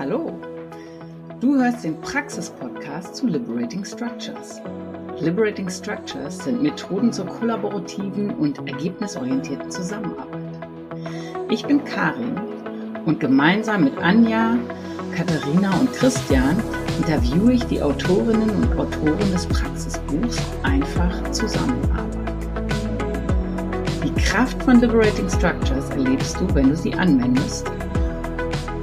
Hallo, du hörst den Praxis-Podcast zu Liberating Structures. Liberating Structures sind Methoden zur kollaborativen und ergebnisorientierten Zusammenarbeit. Ich bin Karin und gemeinsam mit Anja, Katharina und Christian interviewe ich die Autorinnen und Autoren des Praxisbuchs Einfach Zusammenarbeiten. Die Kraft von Liberating Structures erlebst du, wenn du sie anwendest.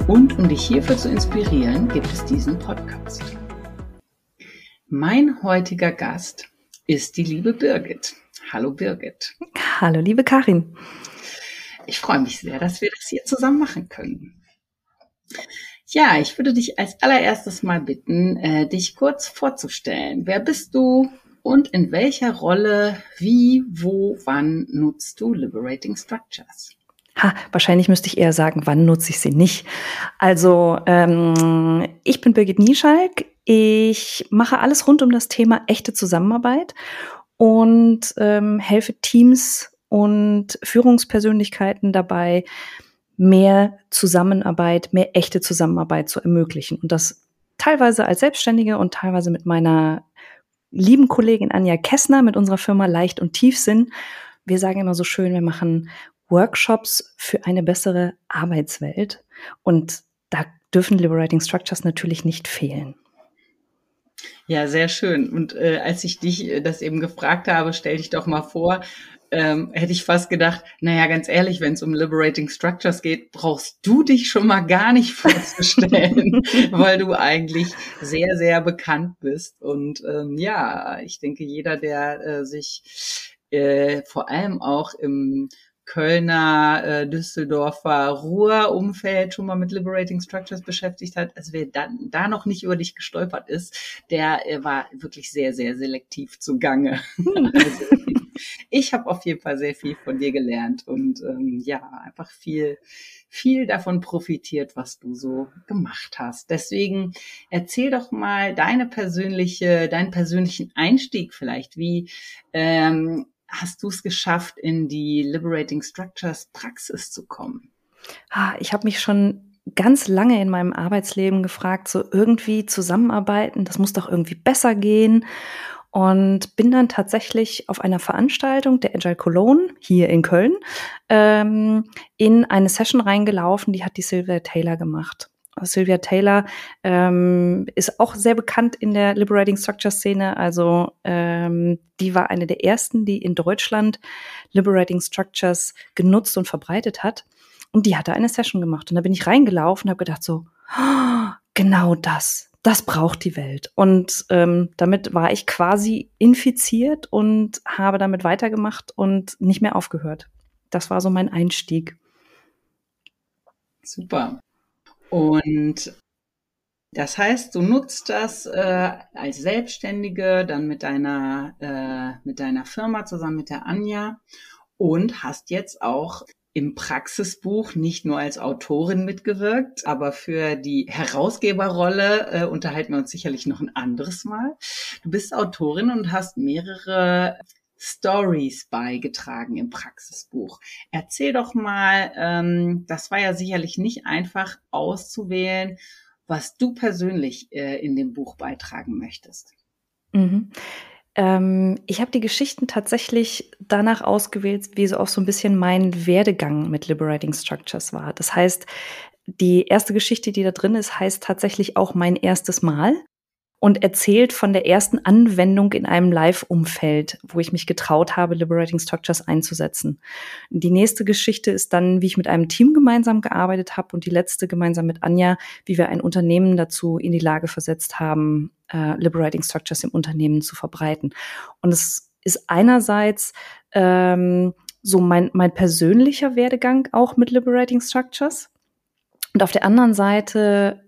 Und um dich hierfür zu inspirieren, gibt es diesen Podcast. Mein heutiger Gast ist die liebe Birgit. Hallo Birgit. Hallo liebe Karin. Ich freue mich sehr, dass wir das hier zusammen machen können. Ja, ich würde dich als allererstes mal bitten, äh, dich kurz vorzustellen. Wer bist du? und in welcher Rolle, wie, wo, wann nutzt du Liberating Structures? Ha, wahrscheinlich müsste ich eher sagen, wann nutze ich sie nicht. Also ähm, ich bin Birgit Nieschalk. Ich mache alles rund um das Thema echte Zusammenarbeit und ähm, helfe Teams und Führungspersönlichkeiten dabei, mehr Zusammenarbeit, mehr echte Zusammenarbeit zu ermöglichen. Und das teilweise als Selbstständige und teilweise mit meiner lieben Kollegin Anja Kessner mit unserer Firma Leicht und Tiefsinn. Wir sagen immer so schön, wir machen Workshops für eine bessere Arbeitswelt. Und da dürfen Liberating Structures natürlich nicht fehlen. Ja, sehr schön. Und äh, als ich dich äh, das eben gefragt habe, stell dich doch mal vor, ähm, hätte ich fast gedacht, naja, ganz ehrlich, wenn es um Liberating Structures geht, brauchst du dich schon mal gar nicht vorzustellen, weil du eigentlich sehr, sehr bekannt bist. Und ähm, ja, ich denke, jeder, der äh, sich äh, vor allem auch im Kölner, äh, Düsseldorfer Ruhr-Umfeld schon mal mit Liberating Structures beschäftigt hat, also wer da, da noch nicht über dich gestolpert ist, der äh, war wirklich sehr, sehr selektiv zugange. also, ich habe auf jeden Fall sehr viel von dir gelernt und ähm, ja, einfach viel, viel davon profitiert, was du so gemacht hast. Deswegen erzähl doch mal deine persönliche, deinen persönlichen Einstieg vielleicht. Wie ähm, hast du es geschafft, in die Liberating Structures Praxis zu kommen? Ah, ich habe mich schon ganz lange in meinem Arbeitsleben gefragt, so irgendwie zusammenarbeiten, das muss doch irgendwie besser gehen. Und bin dann tatsächlich auf einer Veranstaltung der Agile Cologne hier in Köln ähm, in eine Session reingelaufen, die hat die Sylvia Taylor gemacht. Sylvia Taylor ähm, ist auch sehr bekannt in der Liberating Structure Szene. Also ähm, die war eine der ersten, die in Deutschland Liberating Structures genutzt und verbreitet hat. Und die hatte eine Session gemacht. Und da bin ich reingelaufen und habe gedacht so, genau das, das braucht die Welt. Und ähm, damit war ich quasi infiziert und habe damit weitergemacht und nicht mehr aufgehört. Das war so mein Einstieg. Super. Und das heißt, du nutzt das äh, als Selbstständige, dann mit deiner, äh, mit deiner Firma zusammen mit der Anja und hast jetzt auch im Praxisbuch nicht nur als Autorin mitgewirkt, aber für die Herausgeberrolle äh, unterhalten wir uns sicherlich noch ein anderes Mal. Du bist Autorin und hast mehrere Stories beigetragen im Praxisbuch. Erzähl doch mal, ähm, das war ja sicherlich nicht einfach auszuwählen, was du persönlich äh, in dem Buch beitragen möchtest. Mhm. Ähm, ich habe die Geschichten tatsächlich danach ausgewählt, wie so auch so ein bisschen mein Werdegang mit Liberating Structures war. Das heißt, die erste Geschichte, die da drin ist, heißt tatsächlich auch mein erstes Mal und erzählt von der ersten Anwendung in einem Live-Umfeld, wo ich mich getraut habe, Liberating Structures einzusetzen. Die nächste Geschichte ist dann, wie ich mit einem Team gemeinsam gearbeitet habe und die letzte gemeinsam mit Anja, wie wir ein Unternehmen dazu in die Lage versetzt haben, äh, Liberating Structures im Unternehmen zu verbreiten. Und es ist einerseits ähm, so mein, mein persönlicher Werdegang auch mit Liberating Structures. Und auf der anderen Seite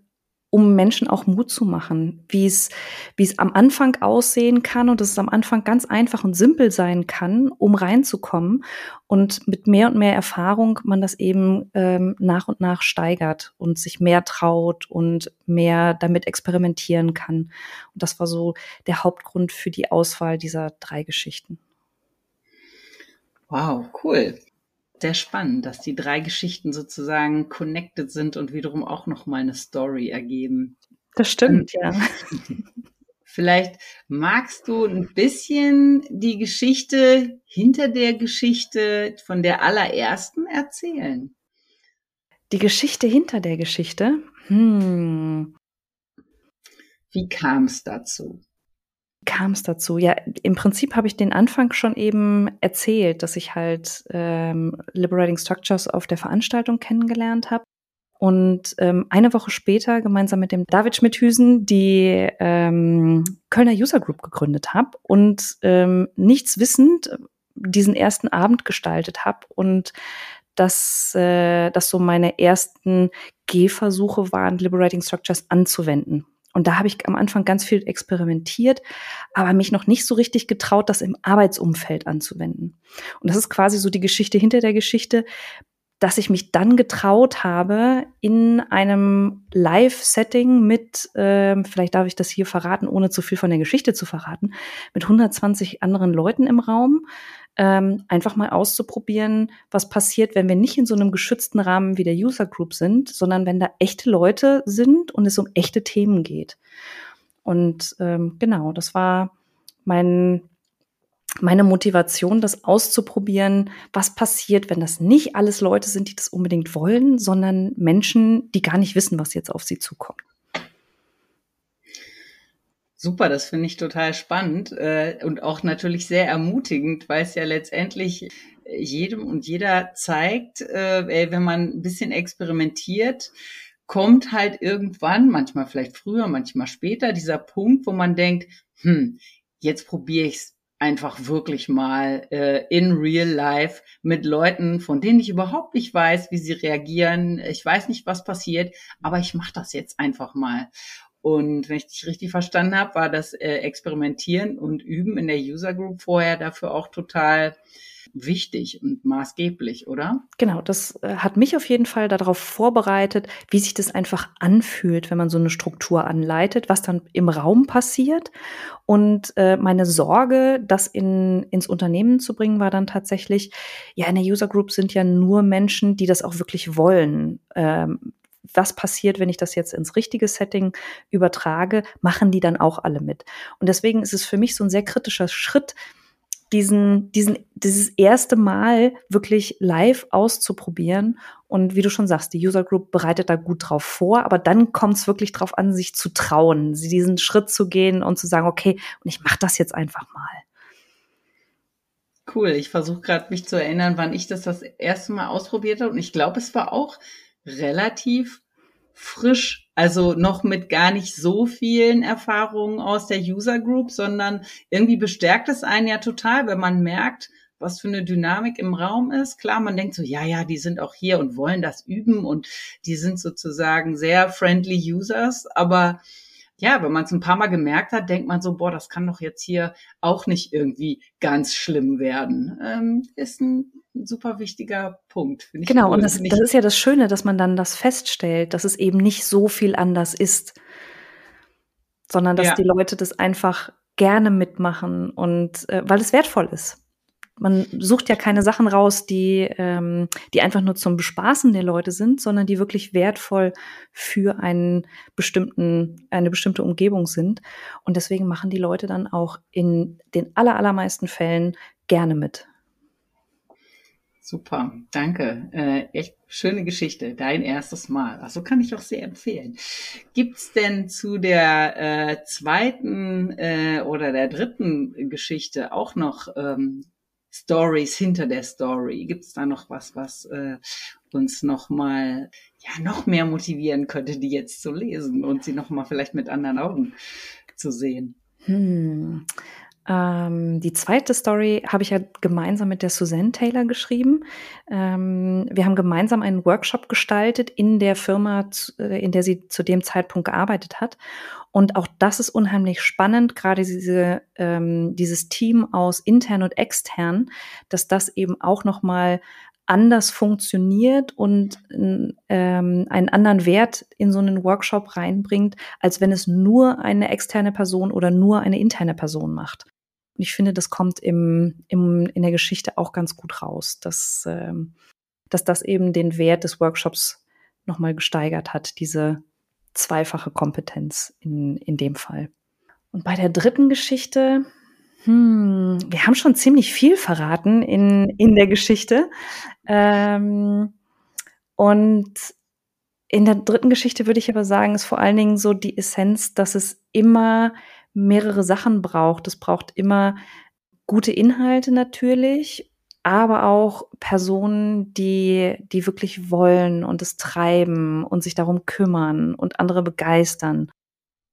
um Menschen auch Mut zu machen, wie es, wie es am Anfang aussehen kann und dass es am Anfang ganz einfach und simpel sein kann, um reinzukommen und mit mehr und mehr Erfahrung man das eben ähm, nach und nach steigert und sich mehr traut und mehr damit experimentieren kann. Und das war so der Hauptgrund für die Auswahl dieser drei Geschichten. Wow, cool. Sehr spannend, dass die drei Geschichten sozusagen connected sind und wiederum auch nochmal eine Story ergeben. Das stimmt, ja. Vielleicht magst du ein bisschen die Geschichte hinter der Geschichte von der allerersten erzählen. Die Geschichte hinter der Geschichte? Hm. Wie kam es dazu? Kam es dazu? Ja, im Prinzip habe ich den Anfang schon eben erzählt, dass ich halt ähm, Liberating Structures auf der Veranstaltung kennengelernt habe. Und ähm, eine Woche später gemeinsam mit dem David Schmidhüsen die ähm, Kölner User Group gegründet habe und ähm, nichts wissend diesen ersten Abend gestaltet habe und dass äh, das so meine ersten Gehversuche waren, Liberating Structures anzuwenden. Und da habe ich am Anfang ganz viel experimentiert, aber mich noch nicht so richtig getraut, das im Arbeitsumfeld anzuwenden. Und das ist quasi so die Geschichte hinter der Geschichte, dass ich mich dann getraut habe, in einem Live-Setting mit, äh, vielleicht darf ich das hier verraten, ohne zu viel von der Geschichte zu verraten, mit 120 anderen Leuten im Raum, ähm, einfach mal auszuprobieren, was passiert, wenn wir nicht in so einem geschützten Rahmen wie der User Group sind, sondern wenn da echte Leute sind und es um echte Themen geht. Und ähm, genau, das war mein, meine Motivation, das auszuprobieren, was passiert, wenn das nicht alles Leute sind, die das unbedingt wollen, sondern Menschen, die gar nicht wissen, was jetzt auf sie zukommt. Super, das finde ich total spannend äh, und auch natürlich sehr ermutigend, weil es ja letztendlich jedem und jeder zeigt, äh, wenn man ein bisschen experimentiert, kommt halt irgendwann, manchmal vielleicht früher, manchmal später, dieser Punkt, wo man denkt, hm, jetzt probiere ich es einfach wirklich mal äh, in real life mit Leuten, von denen ich überhaupt nicht weiß, wie sie reagieren. Ich weiß nicht, was passiert, aber ich mache das jetzt einfach mal. Und wenn ich dich richtig verstanden habe, war das äh, Experimentieren und Üben in der User Group vorher dafür auch total wichtig und maßgeblich, oder? Genau, das äh, hat mich auf jeden Fall darauf vorbereitet, wie sich das einfach anfühlt, wenn man so eine Struktur anleitet, was dann im Raum passiert. Und äh, meine Sorge, das in, ins Unternehmen zu bringen, war dann tatsächlich, ja, in der User Group sind ja nur Menschen, die das auch wirklich wollen. Ähm, was passiert, wenn ich das jetzt ins richtige Setting übertrage, machen die dann auch alle mit. Und deswegen ist es für mich so ein sehr kritischer Schritt, diesen, diesen, dieses erste Mal wirklich live auszuprobieren. Und wie du schon sagst, die User Group bereitet da gut drauf vor, aber dann kommt es wirklich drauf an, sich zu trauen, diesen Schritt zu gehen und zu sagen, okay, und ich mache das jetzt einfach mal. Cool. Ich versuche gerade mich zu erinnern, wann ich das das erste Mal ausprobiert habe. Und ich glaube, es war auch relativ frisch, also noch mit gar nicht so vielen Erfahrungen aus der User Group, sondern irgendwie bestärkt es einen ja total, wenn man merkt, was für eine Dynamik im Raum ist. Klar, man denkt so, ja, ja, die sind auch hier und wollen das üben und die sind sozusagen sehr friendly Users, aber ja, wenn man es ein paar Mal gemerkt hat, denkt man so, boah, das kann doch jetzt hier auch nicht irgendwie ganz schlimm werden. Ähm, ist ein super wichtiger Punkt. Genau, cool. und das, das ist ja das Schöne, dass man dann das feststellt, dass es eben nicht so viel anders ist, sondern dass ja. die Leute das einfach gerne mitmachen und äh, weil es wertvoll ist. Man sucht ja keine Sachen raus, die, ähm, die einfach nur zum Bespaßen der Leute sind, sondern die wirklich wertvoll für einen bestimmten, eine bestimmte Umgebung sind. Und deswegen machen die Leute dann auch in den allermeisten Fällen gerne mit. Super, danke. Äh, echt schöne Geschichte. Dein erstes Mal. Also kann ich auch sehr empfehlen. Gibt's denn zu der äh, zweiten äh, oder der dritten Geschichte auch noch ähm, Stories hinter der Story? Gibt's da noch was, was äh, uns noch mal ja noch mehr motivieren könnte, die jetzt zu lesen und sie noch mal vielleicht mit anderen Augen zu sehen? Hm. Ähm, die zweite Story habe ich ja gemeinsam mit der Suzanne Taylor geschrieben. Ähm, wir haben gemeinsam einen Workshop gestaltet in der Firma, äh, in der sie zu dem Zeitpunkt gearbeitet hat. Und auch das ist unheimlich spannend, gerade diese, ähm, dieses Team aus intern und extern, dass das eben auch nochmal anders funktioniert und ähm, einen anderen Wert in so einen Workshop reinbringt, als wenn es nur eine externe Person oder nur eine interne Person macht. Und ich finde, das kommt im, im, in der Geschichte auch ganz gut raus, dass, ähm, dass das eben den Wert des Workshops nochmal gesteigert hat, diese zweifache Kompetenz in, in dem Fall. Und bei der dritten Geschichte, hm, wir haben schon ziemlich viel verraten in, in der Geschichte. Ähm, und in der dritten Geschichte würde ich aber sagen, ist vor allen Dingen so die Essenz, dass es immer mehrere Sachen braucht. Es braucht immer gute Inhalte natürlich, aber auch Personen, die, die wirklich wollen und es treiben und sich darum kümmern und andere begeistern.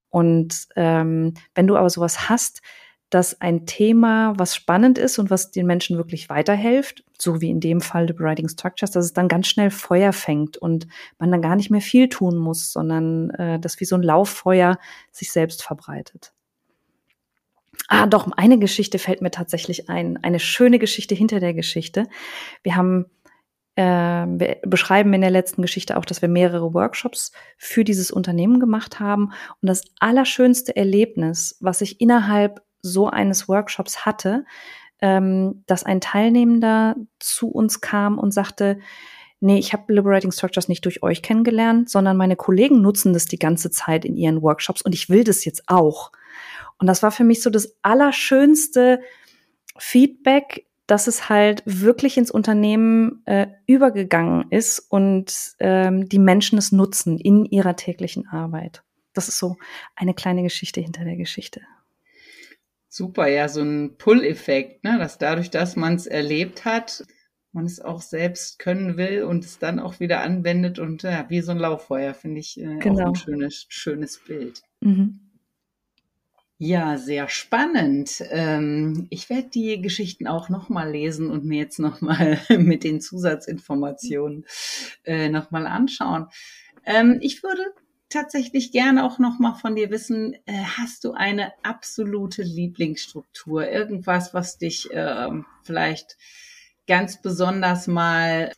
Und ähm, wenn du aber sowas hast, dass ein Thema, was spannend ist und was den Menschen wirklich weiterhilft, so wie in dem Fall Liberating Structures, dass es dann ganz schnell Feuer fängt und man dann gar nicht mehr viel tun muss, sondern äh, das wie so ein Lauffeuer sich selbst verbreitet. Ah, doch, eine Geschichte fällt mir tatsächlich ein. Eine schöne Geschichte hinter der Geschichte. Wir haben äh, wir beschreiben in der letzten Geschichte auch, dass wir mehrere Workshops für dieses Unternehmen gemacht haben. Und das allerschönste Erlebnis, was ich innerhalb so eines Workshops hatte, ähm, dass ein Teilnehmender zu uns kam und sagte, nee, ich habe Liberating Structures nicht durch euch kennengelernt, sondern meine Kollegen nutzen das die ganze Zeit in ihren Workshops und ich will das jetzt auch. Und das war für mich so das allerschönste Feedback, dass es halt wirklich ins Unternehmen äh, übergegangen ist und ähm, die Menschen es nutzen in ihrer täglichen Arbeit. Das ist so eine kleine Geschichte hinter der Geschichte. Super, ja, so ein Pull-Effekt, ne? dass dadurch, dass man es erlebt hat, man es auch selbst können will und es dann auch wieder anwendet und ja, wie so ein Lauffeuer, finde ich äh, genau. auch ein schönes, schönes Bild. Mhm. Ja, sehr spannend. Ähm, ich werde die Geschichten auch nochmal lesen und mir jetzt nochmal mit den Zusatzinformationen äh, nochmal anschauen. Ähm, ich würde tatsächlich gerne auch noch mal von dir wissen, äh, hast du eine absolute Lieblingsstruktur? Irgendwas, was dich äh, vielleicht ganz besonders mal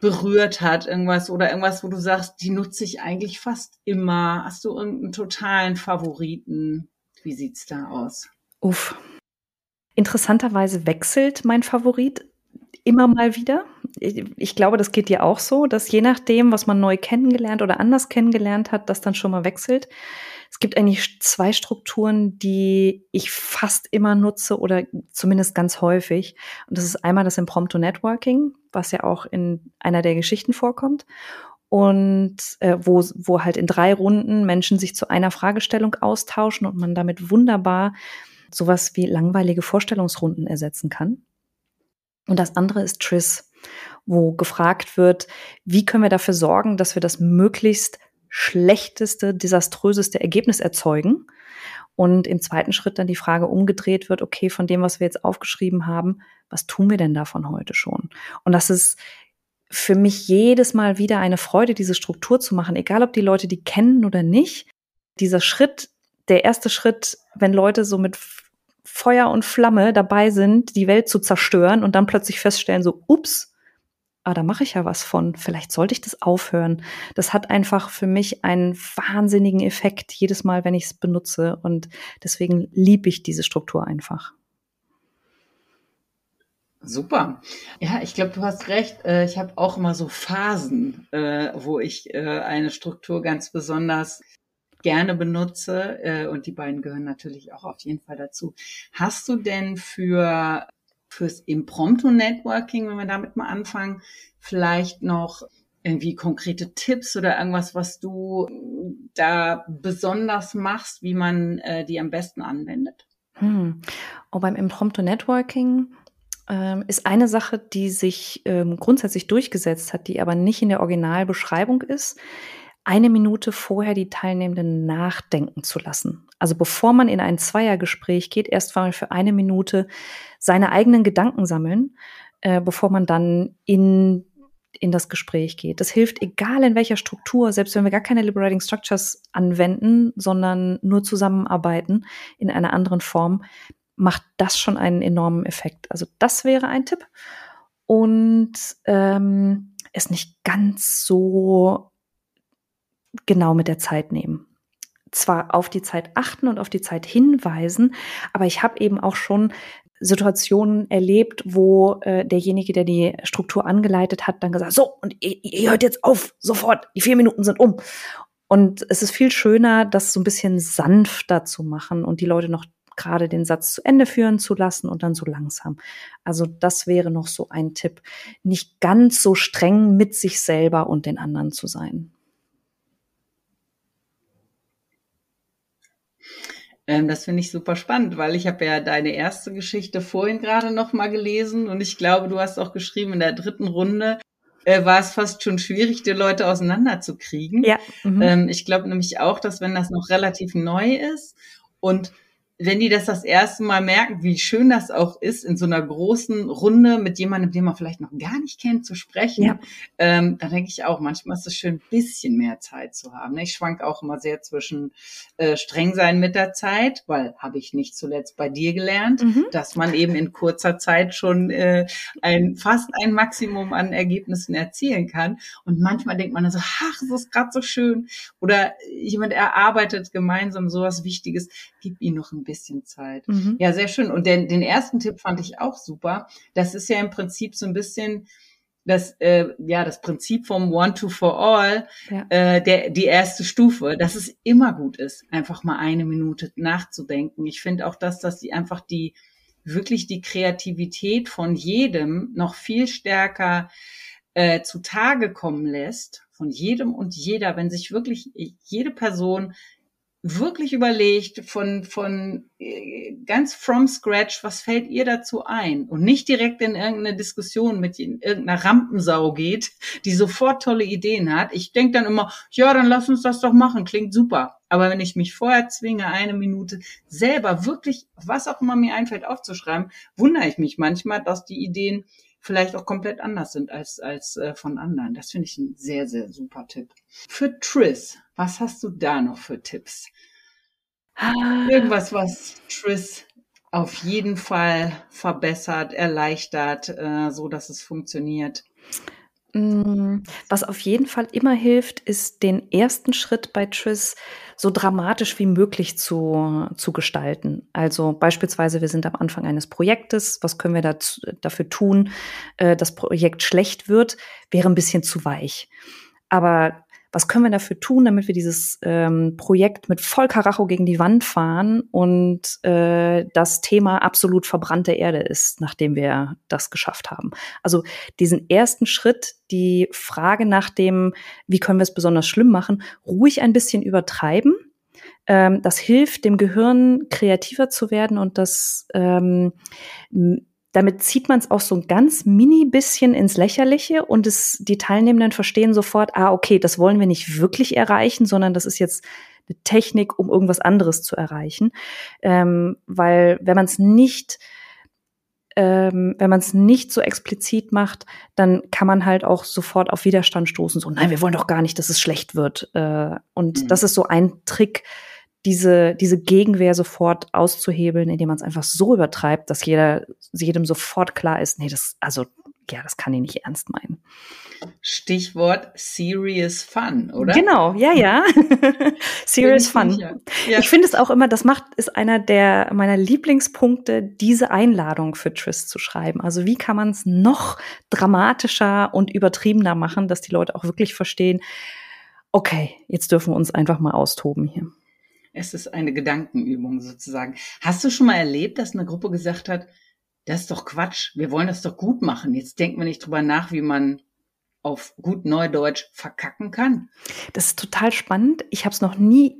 berührt hat, irgendwas oder irgendwas, wo du sagst, die nutze ich eigentlich fast immer. Hast du irgendeinen totalen Favoriten? Wie sieht's da aus? Uff. Interessanterweise wechselt mein Favorit immer mal wieder. Ich glaube, das geht dir auch so, dass je nachdem, was man neu kennengelernt oder anders kennengelernt hat, das dann schon mal wechselt. Es gibt eigentlich zwei Strukturen, die ich fast immer nutze oder zumindest ganz häufig. Und das ist einmal das Impromptu Networking, was ja auch in einer der Geschichten vorkommt. Und äh, wo, wo halt in drei Runden Menschen sich zu einer Fragestellung austauschen und man damit wunderbar sowas wie langweilige Vorstellungsrunden ersetzen kann. Und das andere ist Tris, wo gefragt wird, wie können wir dafür sorgen, dass wir das möglichst schlechteste, desaströseste Ergebnis erzeugen. Und im zweiten Schritt dann die Frage umgedreht wird, okay, von dem, was wir jetzt aufgeschrieben haben, was tun wir denn davon heute schon? Und das ist für mich jedes Mal wieder eine Freude, diese Struktur zu machen, egal ob die Leute die kennen oder nicht. Dieser Schritt, der erste Schritt, wenn Leute so mit Feuer und Flamme dabei sind, die Welt zu zerstören und dann plötzlich feststellen, so, ups, ah, da mache ich ja was von, vielleicht sollte ich das aufhören. Das hat einfach für mich einen wahnsinnigen Effekt jedes Mal, wenn ich es benutze und deswegen liebe ich diese Struktur einfach. Super. Ja, ich glaube, du hast recht. Äh, ich habe auch immer so Phasen, äh, wo ich äh, eine Struktur ganz besonders gerne benutze und die beiden gehören natürlich auch auf jeden Fall dazu. Hast du denn für fürs Impromptu Networking, wenn wir damit mal anfangen, vielleicht noch irgendwie konkrete Tipps oder irgendwas, was du da besonders machst, wie man die am besten anwendet? Hm. Oh, beim Impromptu Networking ähm, ist eine Sache, die sich ähm, grundsätzlich durchgesetzt hat, die aber nicht in der Originalbeschreibung ist, eine Minute vorher die Teilnehmenden nachdenken zu lassen. Also bevor man in ein Zweiergespräch geht, erst mal für eine Minute seine eigenen Gedanken sammeln, äh, bevor man dann in in das Gespräch geht. Das hilft, egal in welcher Struktur, selbst wenn wir gar keine Liberating Structures anwenden, sondern nur zusammenarbeiten in einer anderen Form, macht das schon einen enormen Effekt. Also das wäre ein Tipp. Und ähm, es nicht ganz so genau mit der Zeit nehmen. zwar auf die Zeit achten und auf die Zeit hinweisen, aber ich habe eben auch schon Situationen erlebt, wo äh, derjenige, der die Struktur angeleitet hat, dann gesagt, so, und ihr, ihr hört jetzt auf, sofort, die vier Minuten sind um. Und es ist viel schöner, das so ein bisschen sanfter zu machen und die Leute noch gerade den Satz zu Ende führen zu lassen und dann so langsam. Also das wäre noch so ein Tipp, nicht ganz so streng mit sich selber und den anderen zu sein. Ähm, das finde ich super spannend, weil ich habe ja deine erste Geschichte vorhin gerade noch mal gelesen und ich glaube, du hast auch geschrieben, in der dritten Runde äh, war es fast schon schwierig, die Leute auseinanderzukriegen. Ja. Mhm. Ähm, ich glaube nämlich auch, dass wenn das noch relativ neu ist und wenn die das das erste Mal merken, wie schön das auch ist, in so einer großen Runde mit jemandem, den man vielleicht noch gar nicht kennt, zu sprechen, ja. ähm, da denke ich auch, manchmal ist es schön, ein bisschen mehr Zeit zu haben. Ne? Ich schwank auch immer sehr zwischen äh, streng sein mit der Zeit, weil habe ich nicht zuletzt bei dir gelernt, mhm. dass man eben in kurzer Zeit schon äh, ein fast ein Maximum an Ergebnissen erzielen kann. Und manchmal denkt man dann so, ach, das ist gerade so schön. Oder jemand erarbeitet gemeinsam sowas Wichtiges, gib ihm noch ein bisschen Zeit. Mhm. Ja, sehr schön. Und den, den ersten Tipp fand ich auch super. Das ist ja im Prinzip so ein bisschen das, äh, ja, das Prinzip vom One to for All, ja. äh, der, die erste Stufe, dass es immer gut ist, einfach mal eine Minute nachzudenken. Ich finde auch, dass das die einfach die wirklich die Kreativität von jedem noch viel stärker äh, zutage kommen lässt, von jedem und jeder, wenn sich wirklich jede Person wirklich überlegt von, von äh, ganz from scratch, was fällt ihr dazu ein? Und nicht direkt in irgendeine Diskussion mit irgendeiner Rampensau geht, die sofort tolle Ideen hat. Ich denke dann immer, ja, dann lass uns das doch machen, klingt super. Aber wenn ich mich vorher zwinge, eine Minute selber wirklich, was auch immer mir einfällt, aufzuschreiben, wundere ich mich manchmal, dass die Ideen vielleicht auch komplett anders sind als, als äh, von anderen. Das finde ich ein sehr, sehr super Tipp. Für Triss, was hast du da noch für Tipps? Irgendwas, was Triss auf jeden Fall verbessert, erleichtert, äh, so dass es funktioniert. Mm, was auf jeden Fall immer hilft, ist den ersten Schritt bei Triss so dramatisch wie möglich zu, zu gestalten. Also beispielsweise, wir sind am Anfang eines Projektes. Was können wir dazu, dafür tun, äh, das Projekt schlecht wird? Wäre ein bisschen zu weich. Aber was können wir dafür tun, damit wir dieses ähm, Projekt mit voll Karacho gegen die Wand fahren und äh, das Thema absolut verbrannte Erde ist, nachdem wir das geschafft haben. Also diesen ersten Schritt, die Frage nach dem, wie können wir es besonders schlimm machen, ruhig ein bisschen übertreiben. Ähm, das hilft dem Gehirn kreativer zu werden und das ähm, damit zieht man es auch so ein ganz mini bisschen ins Lächerliche und es, die Teilnehmenden verstehen sofort, ah, okay, das wollen wir nicht wirklich erreichen, sondern das ist jetzt eine Technik, um irgendwas anderes zu erreichen. Ähm, weil wenn man es nicht ähm, wenn man es nicht so explizit macht, dann kann man halt auch sofort auf Widerstand stoßen. So, nein, wir wollen doch gar nicht, dass es schlecht wird. Äh, und mhm. das ist so ein Trick, diese, diese Gegenwehr sofort auszuhebeln, indem man es einfach so übertreibt, dass jeder, jedem sofort klar ist, nee, das, also, ja, das kann ich nicht ernst meinen. Stichwort Serious Fun, oder? Genau, ja, ja. serious Fun. Ja. Ich finde es auch immer, das macht, ist einer der meiner Lieblingspunkte, diese Einladung für Tris zu schreiben. Also wie kann man es noch dramatischer und übertriebener machen, dass die Leute auch wirklich verstehen, okay, jetzt dürfen wir uns einfach mal austoben hier. Es ist eine Gedankenübung sozusagen. Hast du schon mal erlebt, dass eine Gruppe gesagt hat, das ist doch Quatsch, wir wollen das doch gut machen. Jetzt denken wir nicht drüber nach, wie man auf gut Neudeutsch verkacken kann. Das ist total spannend. Ich habe es noch nie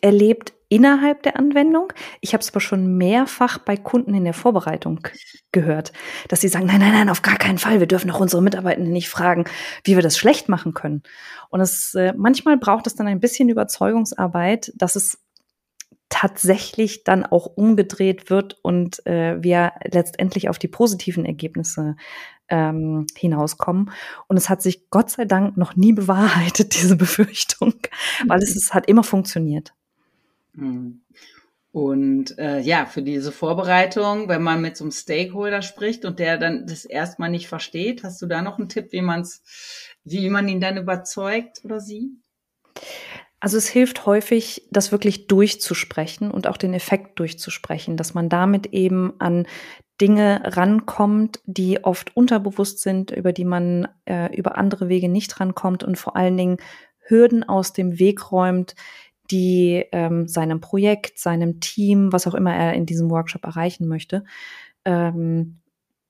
erlebt innerhalb der Anwendung. Ich habe es aber schon mehrfach bei Kunden in der Vorbereitung gehört, dass sie sagen, nein, nein, nein, auf gar keinen Fall. Wir dürfen auch unsere Mitarbeitenden nicht fragen, wie wir das schlecht machen können. Und es äh, manchmal braucht es dann ein bisschen Überzeugungsarbeit, dass es tatsächlich dann auch umgedreht wird und äh, wir letztendlich auf die positiven Ergebnisse ähm, hinauskommen. Und es hat sich Gott sei Dank noch nie bewahrheitet, diese Befürchtung, weil es, es hat immer funktioniert. Hm. Und äh, ja, für diese Vorbereitung, wenn man mit so einem Stakeholder spricht und der dann das erstmal nicht versteht, hast du da noch einen Tipp, wie man's, wie man ihn dann überzeugt oder sie? Also es hilft häufig, das wirklich durchzusprechen und auch den Effekt durchzusprechen, dass man damit eben an Dinge rankommt, die oft unterbewusst sind, über die man äh, über andere Wege nicht rankommt und vor allen Dingen Hürden aus dem Weg räumt, die ähm, seinem Projekt, seinem Team, was auch immer er in diesem Workshop erreichen möchte, ähm,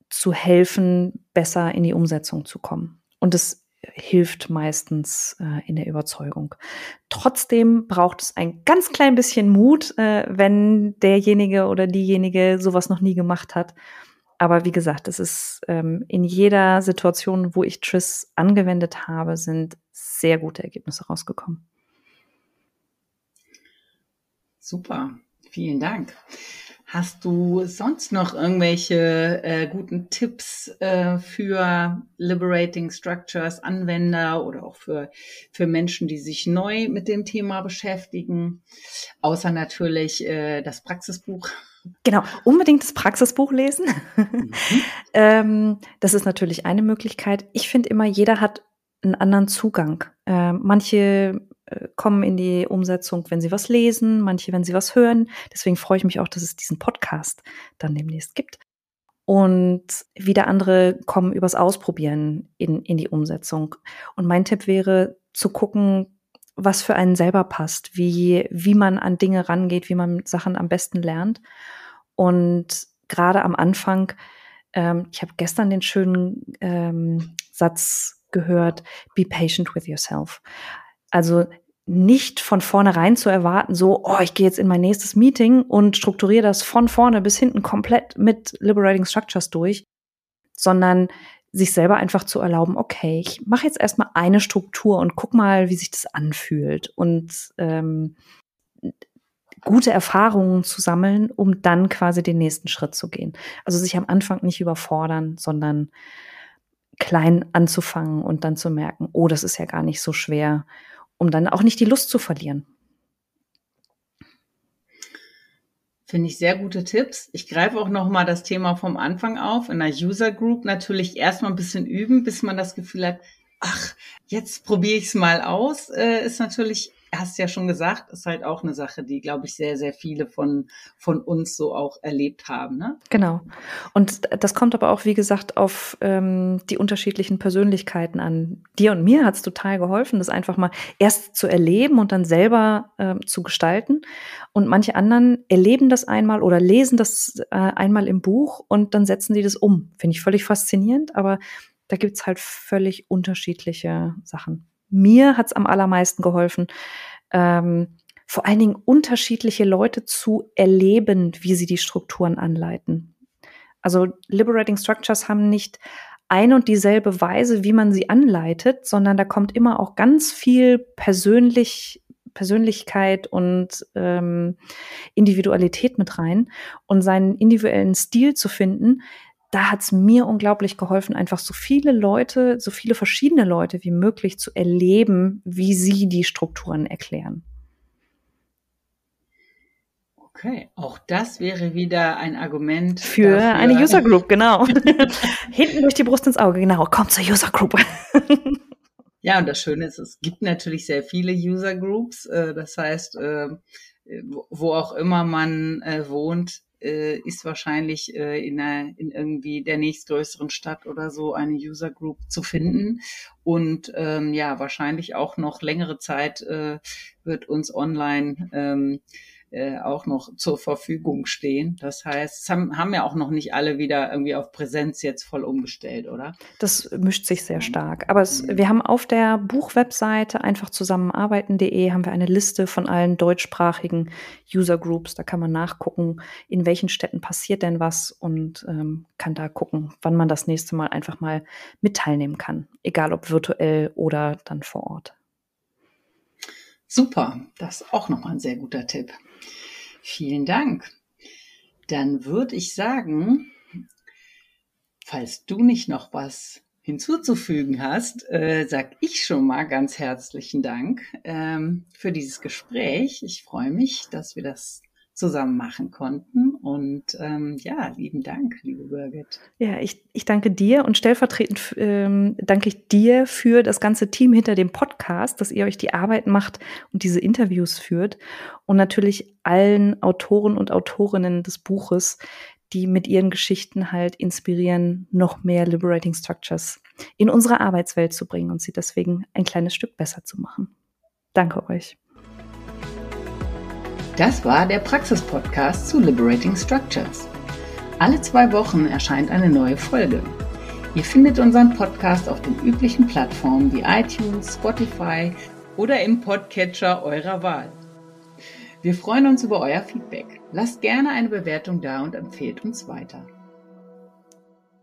zu helfen, besser in die Umsetzung zu kommen. Und es hilft meistens äh, in der Überzeugung. Trotzdem braucht es ein ganz klein bisschen Mut, äh, wenn derjenige oder diejenige sowas noch nie gemacht hat. Aber wie gesagt, es ist ähm, in jeder Situation, wo ich Triss angewendet habe, sind sehr gute Ergebnisse rausgekommen. Super, vielen Dank. Hast du sonst noch irgendwelche äh, guten Tipps äh, für Liberating Structures Anwender oder auch für, für Menschen, die sich neu mit dem Thema beschäftigen? Außer natürlich äh, das Praxisbuch. Genau, unbedingt das Praxisbuch lesen. Mhm. ähm, das ist natürlich eine Möglichkeit. Ich finde immer, jeder hat einen anderen Zugang. Äh, manche kommen in die Umsetzung, wenn sie was lesen, manche, wenn sie was hören. Deswegen freue ich mich auch, dass es diesen Podcast dann demnächst gibt. Und wieder andere kommen übers Ausprobieren in, in die Umsetzung. Und mein Tipp wäre zu gucken, was für einen selber passt, wie, wie man an Dinge rangeht, wie man Sachen am besten lernt. Und gerade am Anfang, ähm, ich habe gestern den schönen ähm, Satz gehört, be patient with yourself. Also nicht von vornherein zu erwarten, so, oh, ich gehe jetzt in mein nächstes Meeting und strukturiere das von vorne bis hinten komplett mit Liberating Structures durch, sondern sich selber einfach zu erlauben, okay, ich mache jetzt erstmal eine Struktur und guck mal, wie sich das anfühlt und ähm, gute Erfahrungen zu sammeln, um dann quasi den nächsten Schritt zu gehen. Also sich am Anfang nicht überfordern, sondern klein anzufangen und dann zu merken, oh, das ist ja gar nicht so schwer um dann auch nicht die Lust zu verlieren. Finde ich sehr gute Tipps. Ich greife auch noch mal das Thema vom Anfang auf. In der User Group natürlich erstmal ein bisschen üben, bis man das Gefühl hat, ach, jetzt probiere ich es mal aus, äh, ist natürlich hast ja schon gesagt, ist halt auch eine Sache, die, glaube ich, sehr, sehr viele von, von uns so auch erlebt haben. Ne? Genau. Und das kommt aber auch, wie gesagt, auf ähm, die unterschiedlichen Persönlichkeiten an. Dir und mir hat es total geholfen, das einfach mal erst zu erleben und dann selber ähm, zu gestalten. Und manche anderen erleben das einmal oder lesen das äh, einmal im Buch und dann setzen sie das um. Finde ich völlig faszinierend, aber da gibt's halt völlig unterschiedliche Sachen mir hat's am allermeisten geholfen, ähm, vor allen Dingen unterschiedliche Leute zu erleben, wie sie die Strukturen anleiten. Also Liberating Structures haben nicht ein und dieselbe Weise, wie man sie anleitet, sondern da kommt immer auch ganz viel persönlich, Persönlichkeit und ähm, Individualität mit rein und seinen individuellen Stil zu finden, da hat es mir unglaublich geholfen, einfach so viele Leute, so viele verschiedene Leute wie möglich zu erleben, wie sie die Strukturen erklären. Okay, auch das wäre wieder ein Argument für dafür. eine User Group, genau. Hinten durch die Brust ins Auge, genau. Kommt zur User Group. ja, und das Schöne ist, es gibt natürlich sehr viele User Groups. Äh, das heißt, äh, wo auch immer man äh, wohnt, äh, ist wahrscheinlich äh, in, einer, in irgendwie der nächstgrößeren Stadt oder so eine User Group zu finden. Und ähm, ja, wahrscheinlich auch noch längere Zeit äh, wird uns online ähm, äh, auch noch zur Verfügung stehen. Das heißt, es haben, haben ja auch noch nicht alle wieder irgendwie auf Präsenz jetzt voll umgestellt, oder? Das mischt sich sehr stark. Aber es, wir haben auf der Buchwebseite einfach zusammenarbeiten.de haben wir eine Liste von allen deutschsprachigen User Groups. Da kann man nachgucken, in welchen Städten passiert denn was und ähm, kann da gucken, wann man das nächste Mal einfach mal mit teilnehmen kann. Egal ob virtuell oder dann vor Ort. Super, das ist auch nochmal ein sehr guter Tipp. Vielen Dank. Dann würde ich sagen, falls du nicht noch was hinzuzufügen hast, äh, sag ich schon mal ganz herzlichen Dank ähm, für dieses Gespräch. Ich freue mich, dass wir das zusammen machen konnten. Und ähm, ja, lieben Dank, liebe Birgit. Ja, ich, ich danke dir und stellvertretend ähm, danke ich dir für das ganze Team hinter dem Podcast, dass ihr euch die Arbeit macht und diese Interviews führt. Und natürlich allen Autoren und Autorinnen des Buches, die mit ihren Geschichten halt inspirieren, noch mehr Liberating Structures in unsere Arbeitswelt zu bringen und sie deswegen ein kleines Stück besser zu machen. Danke euch. Das war der Praxis-Podcast zu Liberating Structures. Alle zwei Wochen erscheint eine neue Folge. Ihr findet unseren Podcast auf den üblichen Plattformen wie iTunes, Spotify oder im Podcatcher eurer Wahl. Wir freuen uns über euer Feedback. Lasst gerne eine Bewertung da und empfehlt uns weiter.